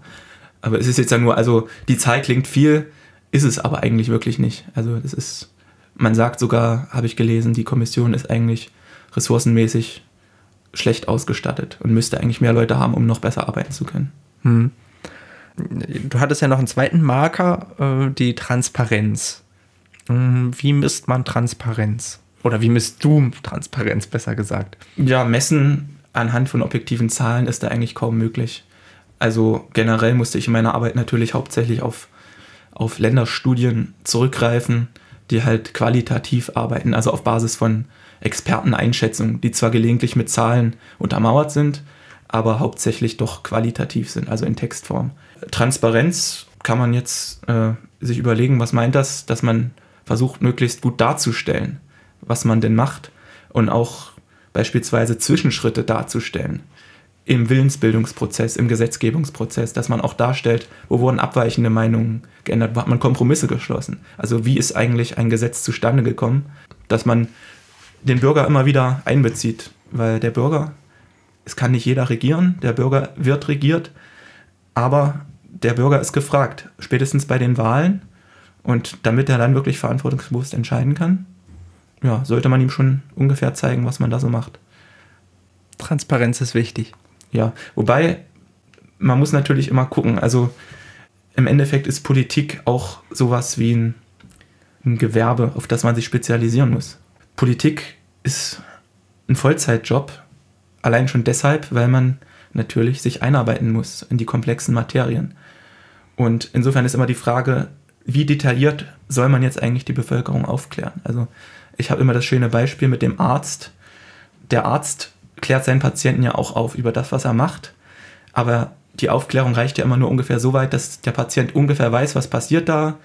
Aber es ist jetzt ja nur, also die Zahl klingt viel, ist es aber eigentlich wirklich nicht. Also das ist, man sagt sogar, habe ich gelesen, die Kommission ist eigentlich ressourcenmäßig schlecht ausgestattet und müsste eigentlich mehr Leute haben, um noch besser arbeiten zu können. Hm. Du hattest ja noch einen zweiten Marker, äh, die Transparenz. Hm, wie misst man Transparenz? Oder wie misst du Transparenz, besser gesagt? Ja, messen anhand von objektiven Zahlen ist da eigentlich kaum möglich. Also generell musste ich in meiner Arbeit natürlich hauptsächlich auf, auf Länderstudien zurückgreifen, die halt qualitativ arbeiten, also auf Basis von Experteneinschätzungen, die zwar gelegentlich mit Zahlen untermauert sind, aber hauptsächlich doch qualitativ sind, also in Textform. Transparenz kann man jetzt äh, sich überlegen, was meint das, dass man versucht, möglichst gut darzustellen, was man denn macht und auch beispielsweise Zwischenschritte darzustellen im Willensbildungsprozess, im Gesetzgebungsprozess, dass man auch darstellt, wo wurden abweichende Meinungen geändert, wo hat man Kompromisse geschlossen. Also wie ist eigentlich ein Gesetz zustande gekommen, dass man den Bürger immer wieder einbezieht, weil der Bürger, es kann nicht jeder regieren, der Bürger wird regiert, aber der Bürger ist gefragt, spätestens bei den Wahlen und damit er dann wirklich verantwortungsbewusst entscheiden kann, ja, sollte man ihm schon ungefähr zeigen, was man da so macht. Transparenz ist wichtig. Ja, wobei man muss natürlich immer gucken. Also im Endeffekt ist Politik auch sowas wie ein, ein Gewerbe, auf das man sich spezialisieren muss. Politik ist ein Vollzeitjob, allein schon deshalb, weil man natürlich sich einarbeiten muss in die komplexen Materien. Und insofern ist immer die Frage, wie detailliert soll man jetzt eigentlich die Bevölkerung aufklären? Also ich habe immer das schöne Beispiel mit dem Arzt. Der Arzt klärt seinen Patienten ja auch auf über das, was er macht. Aber die Aufklärung reicht ja immer nur ungefähr so weit, dass der Patient ungefähr weiß, was passiert da.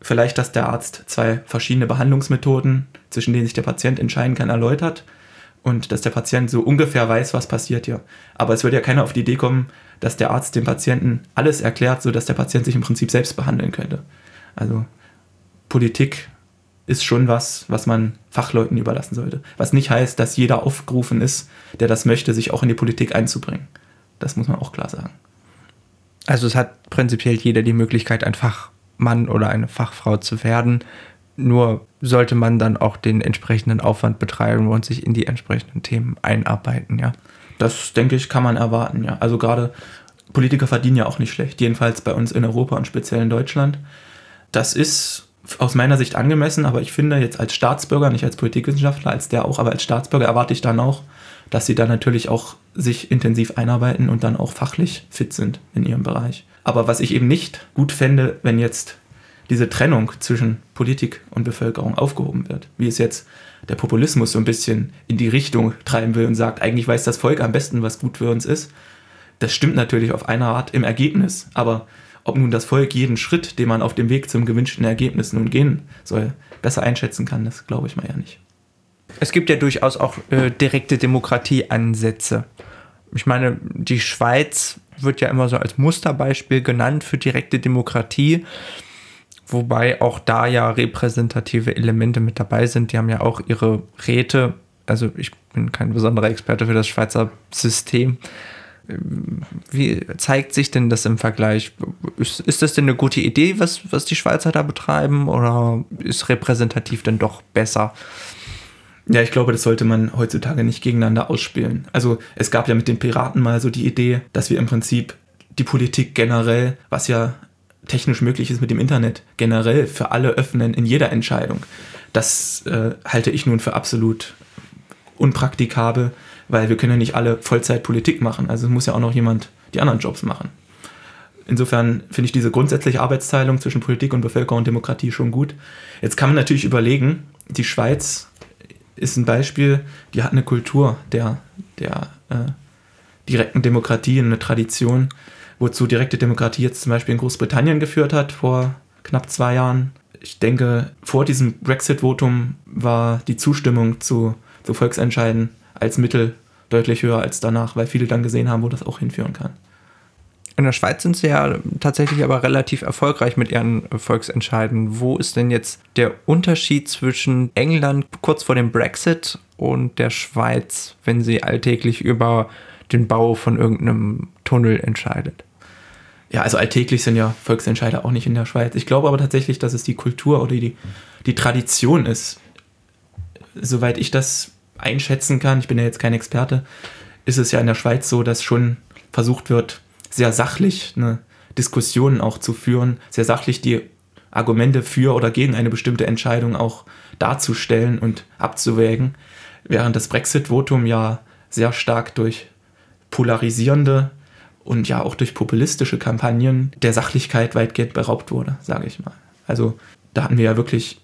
Vielleicht, dass der Arzt zwei verschiedene Behandlungsmethoden, zwischen denen sich der Patient entscheiden kann, erläutert. Und dass der Patient so ungefähr weiß, was passiert hier. Aber es würde ja keiner auf die Idee kommen, dass der Arzt dem Patienten alles erklärt, sodass der Patient sich im Prinzip selbst behandeln könnte. Also Politik ist schon was, was man Fachleuten überlassen sollte. Was nicht heißt, dass jeder aufgerufen ist, der das möchte, sich auch in die Politik einzubringen. Das muss man auch klar sagen. Also es hat prinzipiell jeder die Möglichkeit, ein Fachmann oder eine Fachfrau zu werden. Nur sollte man dann auch den entsprechenden Aufwand betreiben und sich in die entsprechenden Themen einarbeiten, ja. Das denke ich, kann man erwarten, ja. Also gerade Politiker verdienen ja auch nicht schlecht, jedenfalls bei uns in Europa und speziell in Deutschland. Das ist aus meiner Sicht angemessen, aber ich finde jetzt als Staatsbürger, nicht als Politikwissenschaftler, als der auch, aber als Staatsbürger erwarte ich dann auch, dass sie dann natürlich auch sich intensiv einarbeiten und dann auch fachlich fit sind in ihrem Bereich. Aber was ich eben nicht gut fände, wenn jetzt diese Trennung zwischen Politik und Bevölkerung aufgehoben wird, wie es jetzt der Populismus so ein bisschen in die Richtung treiben will und sagt, eigentlich weiß das Volk am besten, was gut für uns ist. Das stimmt natürlich auf eine Art im Ergebnis, aber ob nun das Volk jeden Schritt, den man auf dem Weg zum gewünschten Ergebnis nun gehen soll, besser einschätzen kann, das glaube ich mal ja nicht. Es gibt ja durchaus auch äh, direkte Demokratieansätze. Ich meine, die Schweiz wird ja immer so als Musterbeispiel genannt für direkte Demokratie, wobei auch da ja repräsentative Elemente mit dabei sind. Die haben ja auch ihre Räte. Also ich bin kein besonderer Experte für das Schweizer System, wie zeigt sich denn das im Vergleich? Ist, ist das denn eine gute Idee, was, was die Schweizer da betreiben, oder ist repräsentativ denn doch besser? Ja, ich glaube, das sollte man heutzutage nicht gegeneinander ausspielen. Also es gab ja mit den Piraten mal so die Idee, dass wir im Prinzip die Politik generell, was ja technisch möglich ist mit dem Internet, generell für alle öffnen in jeder Entscheidung. Das äh, halte ich nun für absolut unpraktikabel weil wir können ja nicht alle Vollzeit Politik machen. Also muss ja auch noch jemand die anderen Jobs machen. Insofern finde ich diese grundsätzliche Arbeitsteilung zwischen Politik und Bevölkerung und Demokratie schon gut. Jetzt kann man natürlich überlegen, die Schweiz ist ein Beispiel, die hat eine Kultur der, der äh, direkten Demokratie, eine Tradition, wozu direkte Demokratie jetzt zum Beispiel in Großbritannien geführt hat vor knapp zwei Jahren. Ich denke, vor diesem Brexit-Votum war die Zustimmung zu, zu Volksentscheiden als Mittel deutlich höher als danach, weil viele dann gesehen haben, wo das auch hinführen kann. In der Schweiz sind sie ja tatsächlich aber relativ erfolgreich mit ihren Volksentscheiden. Wo ist denn jetzt der Unterschied zwischen England kurz vor dem Brexit und der Schweiz, wenn sie alltäglich über den Bau von irgendeinem Tunnel entscheidet? Ja, also alltäglich sind ja Volksentscheide auch nicht in der Schweiz. Ich glaube aber tatsächlich, dass es die Kultur oder die, die Tradition ist. Soweit ich das einschätzen kann, ich bin ja jetzt kein Experte, ist es ja in der Schweiz so, dass schon versucht wird, sehr sachlich eine Diskussion auch zu führen, sehr sachlich die Argumente für oder gegen eine bestimmte Entscheidung auch darzustellen und abzuwägen, während das Brexit-Votum ja sehr stark durch polarisierende und ja auch durch populistische Kampagnen der Sachlichkeit weitgehend beraubt wurde, sage ich mal. Also da hatten wir ja wirklich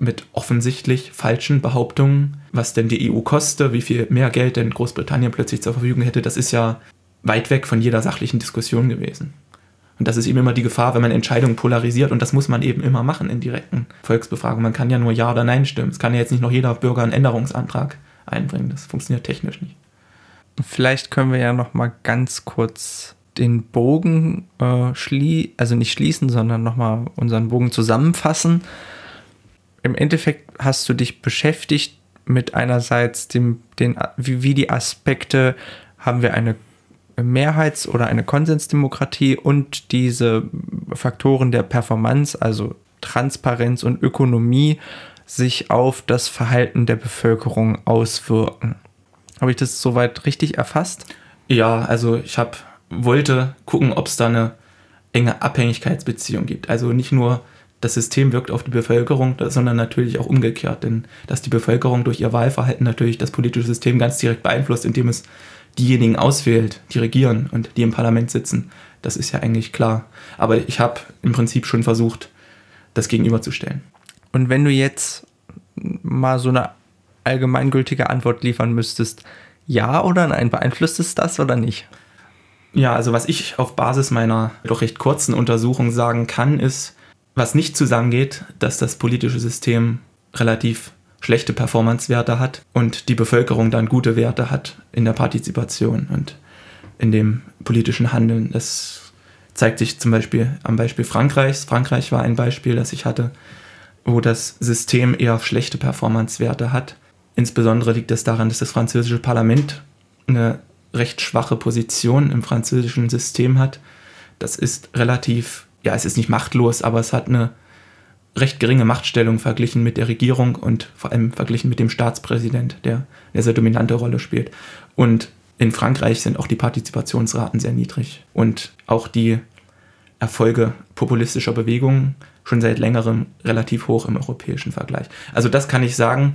mit offensichtlich falschen Behauptungen, was denn die EU koste, wie viel mehr Geld denn Großbritannien plötzlich zur Verfügung hätte, das ist ja weit weg von jeder sachlichen Diskussion gewesen. Und das ist eben immer die Gefahr, wenn man Entscheidungen polarisiert. Und das muss man eben immer machen in direkten Volksbefragungen. Man kann ja nur Ja oder Nein stimmen. Es kann ja jetzt nicht noch jeder Bürger einen Änderungsantrag einbringen. Das funktioniert technisch nicht. Vielleicht können wir ja noch mal ganz kurz den Bogen äh, schließen, also nicht schließen, sondern noch mal unseren Bogen zusammenfassen. Im Endeffekt hast du dich beschäftigt mit einerseits dem, den, wie, wie die Aspekte, haben wir eine Mehrheits- oder eine Konsensdemokratie und diese Faktoren der Performance, also Transparenz und Ökonomie, sich auf das Verhalten der Bevölkerung auswirken. Habe ich das soweit richtig erfasst? Ja, also ich habe wollte gucken, ob es da eine enge Abhängigkeitsbeziehung gibt. Also nicht nur das System wirkt auf die Bevölkerung, sondern natürlich auch umgekehrt. Denn dass die Bevölkerung durch ihr Wahlverhalten natürlich das politische System ganz direkt beeinflusst, indem es diejenigen auswählt, die regieren und die im Parlament sitzen. Das ist ja eigentlich klar. Aber ich habe im Prinzip schon versucht, das gegenüberzustellen. Und wenn du jetzt mal so eine allgemeingültige Antwort liefern müsstest, ja oder nein, beeinflusst es das oder nicht? Ja, also was ich auf Basis meiner doch recht kurzen Untersuchung sagen kann, ist, was nicht zusammengeht, dass das politische System relativ schlechte Performance-Werte hat und die Bevölkerung dann gute Werte hat in der Partizipation und in dem politischen Handeln. Das zeigt sich zum Beispiel am Beispiel Frankreichs. Frankreich war ein Beispiel, das ich hatte, wo das System eher schlechte Performance-Werte hat. Insbesondere liegt es daran, dass das französische Parlament eine recht schwache Position im französischen System hat. Das ist relativ, ja, es ist nicht machtlos, aber es hat eine recht geringe Machtstellung verglichen mit der Regierung und vor allem verglichen mit dem Staatspräsident, der eine sehr dominante Rolle spielt. Und in Frankreich sind auch die Partizipationsraten sehr niedrig und auch die Erfolge populistischer Bewegungen schon seit längerem relativ hoch im europäischen Vergleich. Also das kann ich sagen.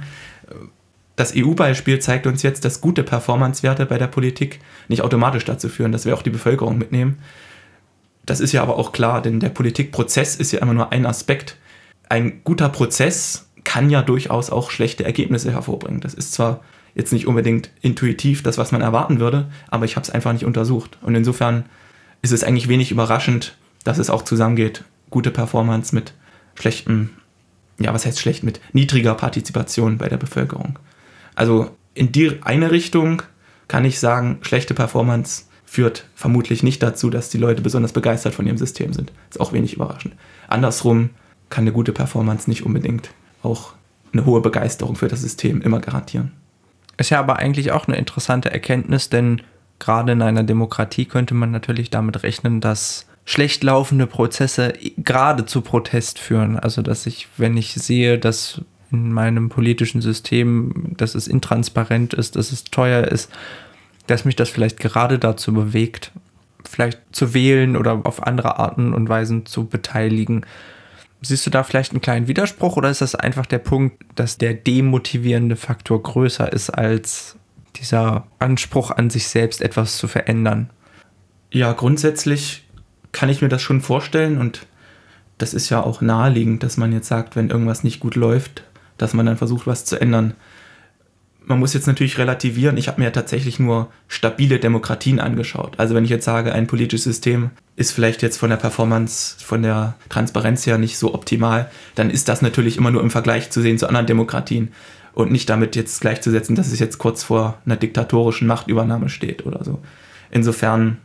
Das EU-Beispiel zeigt uns jetzt, dass gute Performancewerte bei der Politik nicht automatisch dazu führen, dass wir auch die Bevölkerung mitnehmen. Das ist ja aber auch klar, denn der Politikprozess ist ja immer nur ein Aspekt ein guter Prozess kann ja durchaus auch schlechte Ergebnisse hervorbringen. Das ist zwar jetzt nicht unbedingt intuitiv das, was man erwarten würde, aber ich habe es einfach nicht untersucht. Und insofern ist es eigentlich wenig überraschend, dass es auch zusammengeht. Gute Performance mit schlechtem, ja, was heißt schlecht, mit niedriger Partizipation bei der Bevölkerung. Also in die eine Richtung kann ich sagen, schlechte Performance führt vermutlich nicht dazu, dass die Leute besonders begeistert von ihrem System sind. Ist auch wenig überraschend. Andersrum kann eine gute Performance nicht unbedingt auch eine hohe Begeisterung für das System immer garantieren. Ist ja aber eigentlich auch eine interessante Erkenntnis, denn gerade in einer Demokratie könnte man natürlich damit rechnen, dass schlecht laufende Prozesse gerade zu Protest führen. Also dass ich, wenn ich sehe, dass in meinem politischen System, dass es intransparent ist, dass es teuer ist, dass mich das vielleicht gerade dazu bewegt, vielleicht zu wählen oder auf andere Arten und Weisen zu beteiligen. Siehst du da vielleicht einen kleinen Widerspruch oder ist das einfach der Punkt, dass der demotivierende Faktor größer ist als dieser Anspruch an sich selbst etwas zu verändern? Ja, grundsätzlich kann ich mir das schon vorstellen und das ist ja auch naheliegend, dass man jetzt sagt, wenn irgendwas nicht gut läuft, dass man dann versucht, was zu ändern man muss jetzt natürlich relativieren. Ich habe mir ja tatsächlich nur stabile Demokratien angeschaut. Also wenn ich jetzt sage, ein politisches System ist vielleicht jetzt von der Performance, von der Transparenz her nicht so optimal, dann ist das natürlich immer nur im Vergleich zu sehen zu anderen Demokratien und nicht damit jetzt gleichzusetzen, dass es jetzt kurz vor einer diktatorischen Machtübernahme steht oder so. Insofern,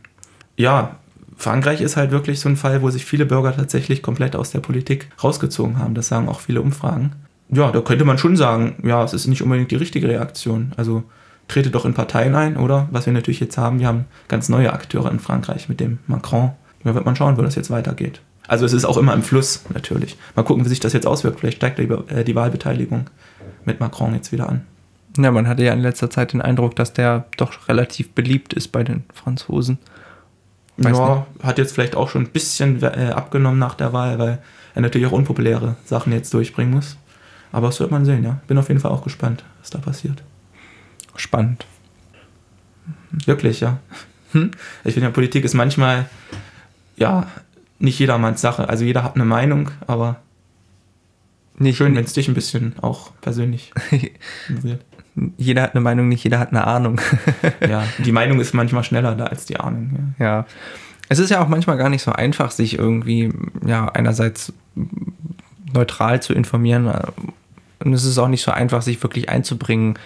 ja, Frankreich ist halt wirklich so ein Fall, wo sich viele Bürger tatsächlich komplett aus der Politik rausgezogen haben. Das sagen auch viele Umfragen. Ja, da könnte man schon sagen, ja, es ist nicht unbedingt die richtige Reaktion. Also trete doch in Parteien ein, oder? Was wir natürlich jetzt haben, wir haben ganz neue Akteure in Frankreich mit dem Macron. Da wird man schauen, wo das jetzt weitergeht. Also es ist auch immer im Fluss natürlich. Mal gucken, wie sich das jetzt auswirkt. Vielleicht steigt die, äh, die Wahlbeteiligung mit Macron jetzt wieder an. Ja, man hatte ja in letzter Zeit den Eindruck, dass der doch relativ beliebt ist bei den Franzosen. Weiß ja, nicht. hat jetzt vielleicht auch schon ein bisschen äh, abgenommen nach der Wahl, weil er natürlich auch unpopuläre Sachen jetzt durchbringen muss. Aber das wird man sehen, ja. Bin auf jeden Fall auch gespannt, was da passiert. Spannend. Wirklich, ja. Hm? Ich finde ja, Politik ist manchmal, ja, nicht jedermanns Sache. Also jeder hat eine Meinung, aber nicht schön, wenn es dich ein bisschen auch persönlich interessiert. Jeder hat eine Meinung, nicht jeder hat eine Ahnung. ja, die Meinung ist manchmal schneller da als die Ahnung. Ja. ja. Es ist ja auch manchmal gar nicht so einfach, sich irgendwie, ja, einerseits neutral zu informieren. Und es ist auch nicht so einfach, sich wirklich einzubringen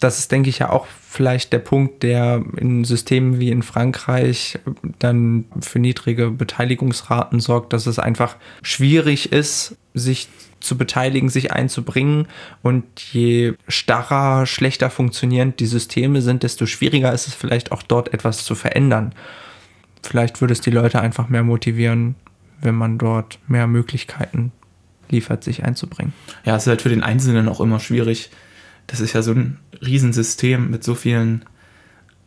das ist, denke ich, ja auch vielleicht der Punkt, der in Systemen wie in Frankreich dann für niedrige Beteiligungsraten sorgt, dass es einfach schwierig ist, sich zu beteiligen, sich einzubringen. Und je starrer, schlechter funktionierend die Systeme sind, desto schwieriger ist es vielleicht auch dort etwas zu verändern. Vielleicht würde es die Leute einfach mehr motivieren, wenn man dort mehr Möglichkeiten liefert, sich einzubringen. Ja, es ist halt für den Einzelnen auch immer schwierig, das ist ja so ein Riesensystem mit so vielen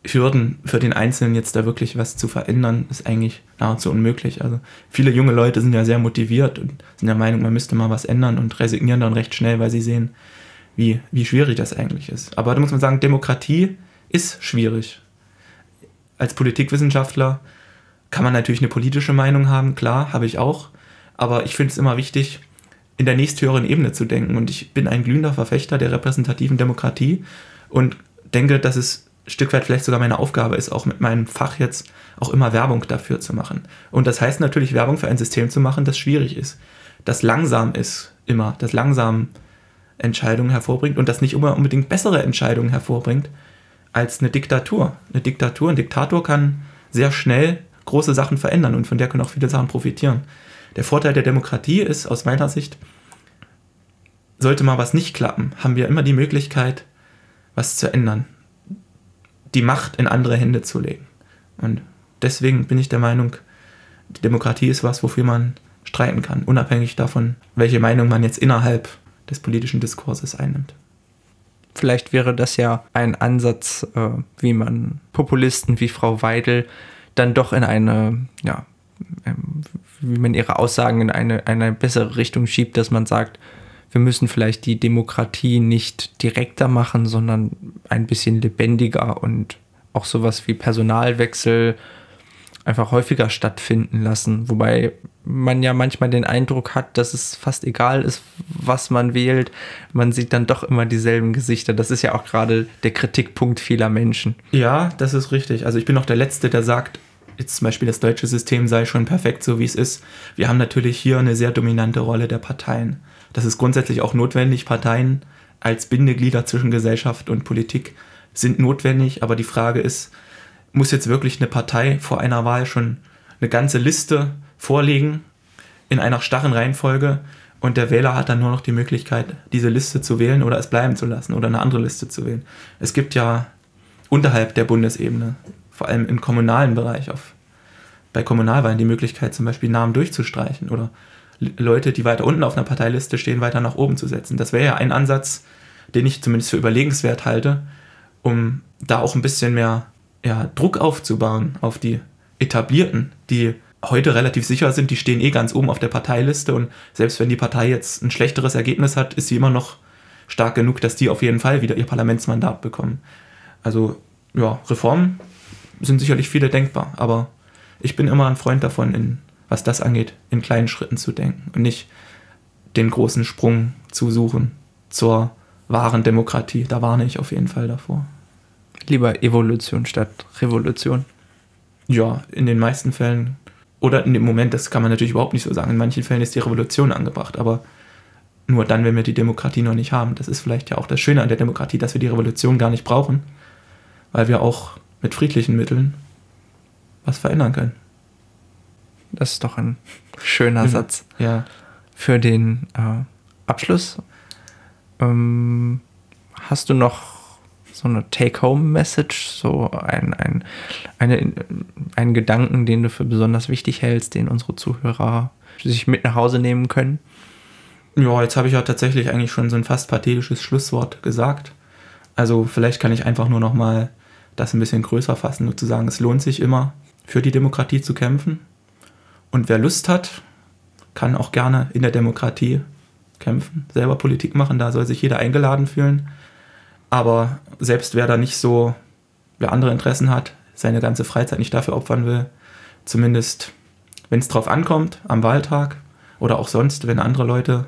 Hürden für den Einzelnen jetzt da wirklich was zu verändern, ist eigentlich nahezu unmöglich. Also viele junge Leute sind ja sehr motiviert und sind der Meinung, man müsste mal was ändern und resignieren dann recht schnell, weil sie sehen, wie, wie schwierig das eigentlich ist. Aber da muss man sagen, Demokratie ist schwierig. Als Politikwissenschaftler kann man natürlich eine politische Meinung haben, klar, habe ich auch. Aber ich finde es immer wichtig, in der nächsthöheren Ebene zu denken. Und ich bin ein glühender Verfechter der repräsentativen Demokratie und denke, dass es ein Stück weit vielleicht sogar meine Aufgabe ist, auch mit meinem Fach jetzt auch immer Werbung dafür zu machen. Und das heißt natürlich, Werbung für ein System zu machen, das schwierig ist, das langsam ist, immer, das langsam Entscheidungen hervorbringt und das nicht immer unbedingt bessere Entscheidungen hervorbringt als eine Diktatur. Eine Diktatur, ein Diktator kann sehr schnell große Sachen verändern und von der können auch viele Sachen profitieren. Der Vorteil der Demokratie ist aus meiner Sicht, sollte mal was nicht klappen, haben wir immer die Möglichkeit, was zu ändern. Die Macht in andere Hände zu legen. Und deswegen bin ich der Meinung, die Demokratie ist was, wofür man streiten kann, unabhängig davon, welche Meinung man jetzt innerhalb des politischen Diskurses einnimmt. Vielleicht wäre das ja ein Ansatz, äh, wie man Populisten wie Frau Weidel dann doch in eine ja, wie man ihre Aussagen in eine, eine bessere Richtung schiebt, dass man sagt, wir müssen vielleicht die Demokratie nicht direkter machen, sondern ein bisschen lebendiger und auch sowas wie Personalwechsel einfach häufiger stattfinden lassen. Wobei man ja manchmal den Eindruck hat, dass es fast egal ist, was man wählt. Man sieht dann doch immer dieselben Gesichter. Das ist ja auch gerade der Kritikpunkt vieler Menschen. Ja, das ist richtig. Also ich bin auch der Letzte, der sagt, jetzt zum Beispiel das deutsche System sei schon perfekt, so wie es ist. Wir haben natürlich hier eine sehr dominante Rolle der Parteien. Das ist grundsätzlich auch notwendig. Parteien als Bindeglieder zwischen Gesellschaft und Politik sind notwendig, aber die Frage ist, muss jetzt wirklich eine Partei vor einer Wahl schon eine ganze Liste vorlegen in einer starren Reihenfolge und der Wähler hat dann nur noch die Möglichkeit, diese Liste zu wählen oder es bleiben zu lassen oder eine andere Liste zu wählen. Es gibt ja unterhalb der Bundesebene vor allem im kommunalen Bereich, auf, bei Kommunalwahlen die Möglichkeit, zum Beispiel Namen durchzustreichen oder Leute, die weiter unten auf einer Parteiliste stehen, weiter nach oben zu setzen. Das wäre ja ein Ansatz, den ich zumindest für überlegenswert halte, um da auch ein bisschen mehr ja, Druck aufzubauen auf die etablierten, die heute relativ sicher sind, die stehen eh ganz oben auf der Parteiliste und selbst wenn die Partei jetzt ein schlechteres Ergebnis hat, ist sie immer noch stark genug, dass die auf jeden Fall wieder ihr Parlamentsmandat bekommen. Also ja, Reformen sind sicherlich viele denkbar, aber ich bin immer ein Freund davon, in, was das angeht, in kleinen Schritten zu denken und nicht den großen Sprung zu suchen zur wahren Demokratie. Da warne ich auf jeden Fall davor. Lieber Evolution statt Revolution. Ja, in den meisten Fällen. Oder in dem Moment, das kann man natürlich überhaupt nicht so sagen. In manchen Fällen ist die Revolution angebracht, aber nur dann, wenn wir die Demokratie noch nicht haben. Das ist vielleicht ja auch das Schöne an der Demokratie, dass wir die Revolution gar nicht brauchen, weil wir auch mit friedlichen Mitteln was verändern können. Das ist doch ein schöner Satz Ja. für den äh, Abschluss. Ähm, hast du noch so eine Take-Home-Message, so ein, ein, eine, einen Gedanken, den du für besonders wichtig hältst, den unsere Zuhörer sich mit nach Hause nehmen können? Ja, jetzt habe ich ja tatsächlich eigentlich schon so ein fast pathetisches Schlusswort gesagt. Also vielleicht kann ich einfach nur noch mal das ein bisschen größer fassen, nur zu sagen, es lohnt sich immer, für die Demokratie zu kämpfen. Und wer Lust hat, kann auch gerne in der Demokratie kämpfen, selber Politik machen, da soll sich jeder eingeladen fühlen. Aber selbst wer da nicht so, wer andere Interessen hat, seine ganze Freizeit nicht dafür opfern will, zumindest wenn es drauf ankommt, am Wahltag oder auch sonst, wenn andere Leute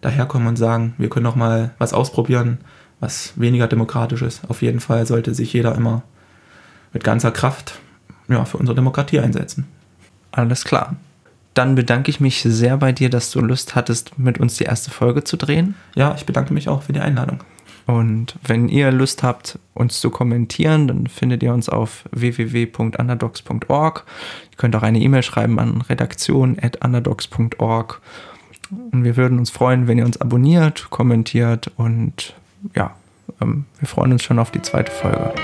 daherkommen und sagen, wir können noch mal was ausprobieren, was weniger demokratisch ist. Auf jeden Fall sollte sich jeder immer mit ganzer Kraft ja, für unsere Demokratie einsetzen. Alles klar. Dann bedanke ich mich sehr bei dir, dass du Lust hattest, mit uns die erste Folge zu drehen. Ja, ich bedanke mich auch für die Einladung. Und wenn ihr Lust habt, uns zu kommentieren, dann findet ihr uns auf www.underdogs.org. Ihr könnt auch eine E-Mail schreiben an redaktion.underdogs.org. Und wir würden uns freuen, wenn ihr uns abonniert, kommentiert und ja, ähm, wir freuen uns schon auf die zweite Folge.